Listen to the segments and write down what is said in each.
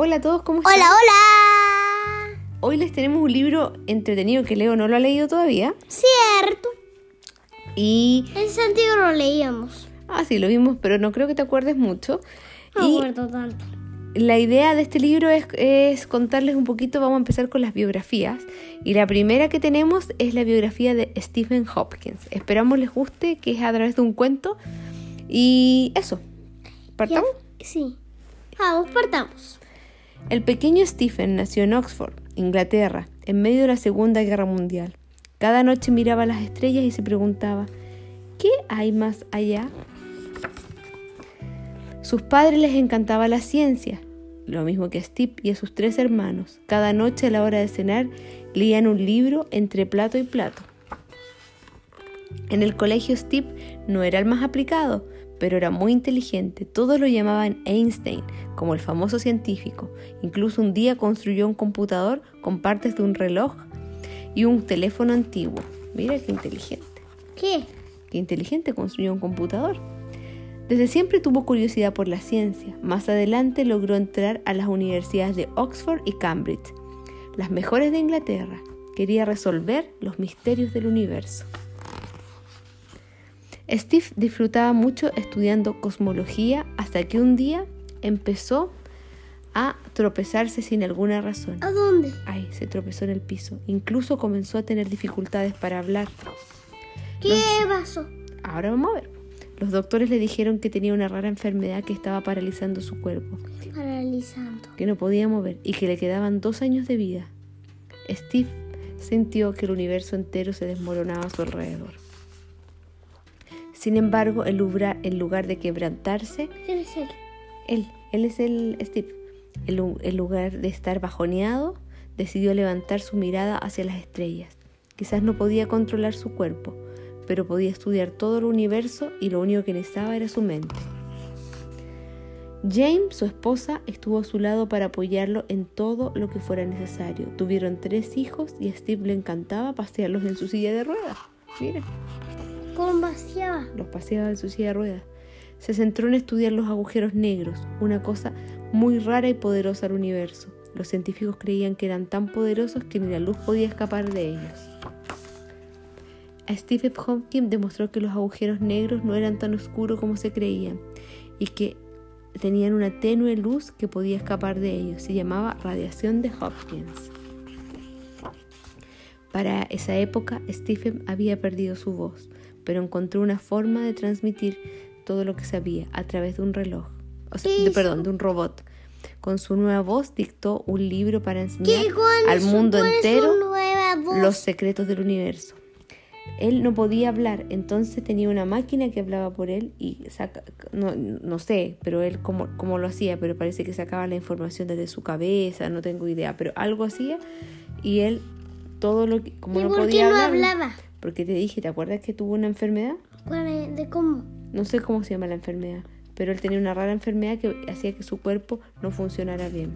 Hola a todos, ¿cómo están? Hola, hola. Hoy les tenemos un libro entretenido que Leo no lo ha leído todavía. Cierto. Y. En sentido lo leíamos. Ah, sí, lo vimos, pero no creo que te acuerdes mucho. No y acuerdo tanto. la idea de este libro es, es contarles un poquito. Vamos a empezar con las biografías. Y la primera que tenemos es la biografía de Stephen Hopkins. Esperamos les guste, que es a través de un cuento. Y eso. ¿Partamos? Ya, Sí. Vamos, partamos. El pequeño Stephen nació en Oxford, Inglaterra, en medio de la Segunda Guerra Mundial. Cada noche miraba las estrellas y se preguntaba, ¿qué hay más allá? Sus padres les encantaba la ciencia, lo mismo que a Steve y a sus tres hermanos. Cada noche a la hora de cenar leían un libro entre plato y plato. En el colegio Steve no era el más aplicado, pero era muy inteligente. Todos lo llamaban Einstein, como el famoso científico. Incluso un día construyó un computador con partes de un reloj y un teléfono antiguo. Mira qué inteligente. ¿Qué? Qué inteligente construyó un computador. Desde siempre tuvo curiosidad por la ciencia. Más adelante logró entrar a las universidades de Oxford y Cambridge, las mejores de Inglaterra. Quería resolver los misterios del universo. Steve disfrutaba mucho estudiando cosmología hasta que un día empezó a tropezarse sin alguna razón. ¿A dónde? Ay, se tropezó en el piso. Incluso comenzó a tener dificultades para hablar. ¿Qué pasó? Ahora vamos a ver. Los doctores le dijeron que tenía una rara enfermedad que estaba paralizando su cuerpo, Paralizando. que no podía mover y que le quedaban dos años de vida. Steve sintió que el universo entero se desmoronaba a su alrededor. Sin embargo, lugar, en lugar de quebrantarse, ¿Quién es él? él, él es el Steve, en lu- en lugar de estar bajoneado, decidió levantar su mirada hacia las estrellas. Quizás no podía controlar su cuerpo, pero podía estudiar todo el universo y lo único que necesitaba era su mente. James, su esposa, estuvo a su lado para apoyarlo en todo lo que fuera necesario. Tuvieron tres hijos y a Steve le encantaba pasearlos en su silla de ruedas. Mira Los paseaba en su silla de ruedas. Se centró en estudiar los agujeros negros, una cosa muy rara y poderosa al universo. Los científicos creían que eran tan poderosos que ni la luz podía escapar de ellos. Stephen Hawking demostró que los agujeros negros no eran tan oscuros como se creían y que tenían una tenue luz que podía escapar de ellos. Se llamaba radiación de Hopkins. Para esa época, Stephen había perdido su voz, pero encontró una forma de transmitir todo lo que sabía a través de un reloj, o sea, ¿Qué de- perdón, de un robot. Con su nueva voz dictó un libro para enseñar ¿Qué? ¿Cuál al mundo entero los secretos del universo. Él no podía hablar, entonces tenía una máquina que hablaba por él y saca, no, no sé, pero él cómo, cómo lo hacía, pero parece que sacaba la información desde su cabeza, no tengo idea, pero algo hacía y él todo lo que, como ¿Y no por podía qué no hablar, hablaba? porque te dije, ¿te acuerdas que tuvo una enfermedad? ¿Cuál es- ¿De cómo? No sé cómo se llama la enfermedad, pero él tenía una rara enfermedad que hacía que su cuerpo no funcionara bien.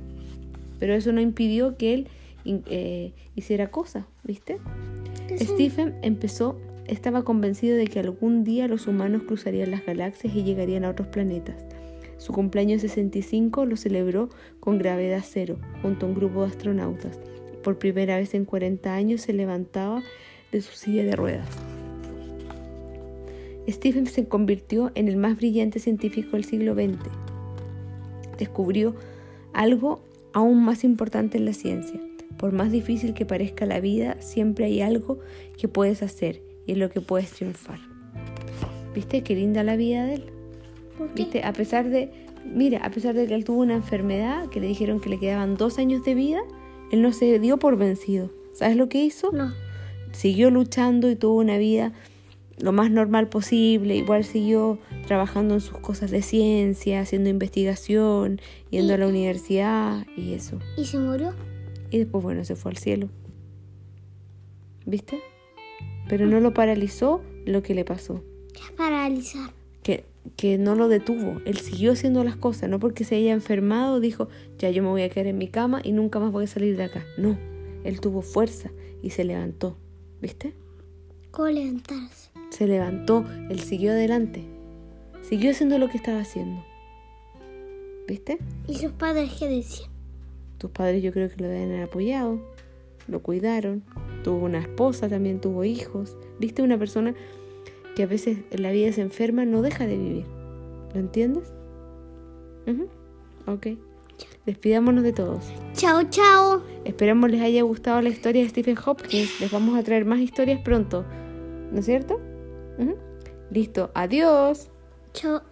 Pero eso no impidió que él eh, hiciera cosas, ¿viste? Stephen empezó, estaba convencido de que algún día los humanos cruzarían las galaxias y llegarían a otros planetas. Su cumpleaños 65 lo celebró con gravedad cero, junto a un grupo de astronautas. Por primera vez en 40 años se levantaba de su silla de ruedas. Stephen se convirtió en el más brillante científico del siglo XX. Descubrió algo aún más importante en la ciencia. Por más difícil que parezca la vida, siempre hay algo que puedes hacer y en lo que puedes triunfar. ¿Viste qué linda la vida de él? ¿Viste? A pesar de, mira, a pesar de que él tuvo una enfermedad, que le dijeron que le quedaban dos años de vida, él no se dio por vencido. ¿Sabes lo que hizo? No. siguió luchando y tuvo una vida lo más normal posible. Igual siguió trabajando en sus cosas de ciencia, haciendo investigación, yendo a la universidad y eso. ¿Y se murió? Y después, bueno, se fue al cielo. ¿Viste? Pero no lo paralizó lo que le pasó. ¿Qué es paralizar? Que, que no lo detuvo. Él siguió haciendo las cosas. No porque se haya enfermado, dijo, ya yo me voy a quedar en mi cama y nunca más voy a salir de acá. No. Él tuvo fuerza y se levantó. ¿Viste? ¿Cómo levantarse? Se levantó, él siguió adelante. Siguió haciendo lo que estaba haciendo. ¿Viste? ¿Y sus padres qué decían? Tus padres yo creo que lo deben haber apoyado, lo cuidaron, tuvo una esposa, también tuvo hijos. ¿Viste una persona que a veces la vida se enferma, no deja de vivir? ¿Lo entiendes? Ujú, Ok. Despidámonos de todos. Chao, chao. Esperamos les haya gustado la historia de Stephen Hopkins. Les vamos a traer más historias pronto. ¿No es cierto? Ujú. Listo. Adiós. Chao.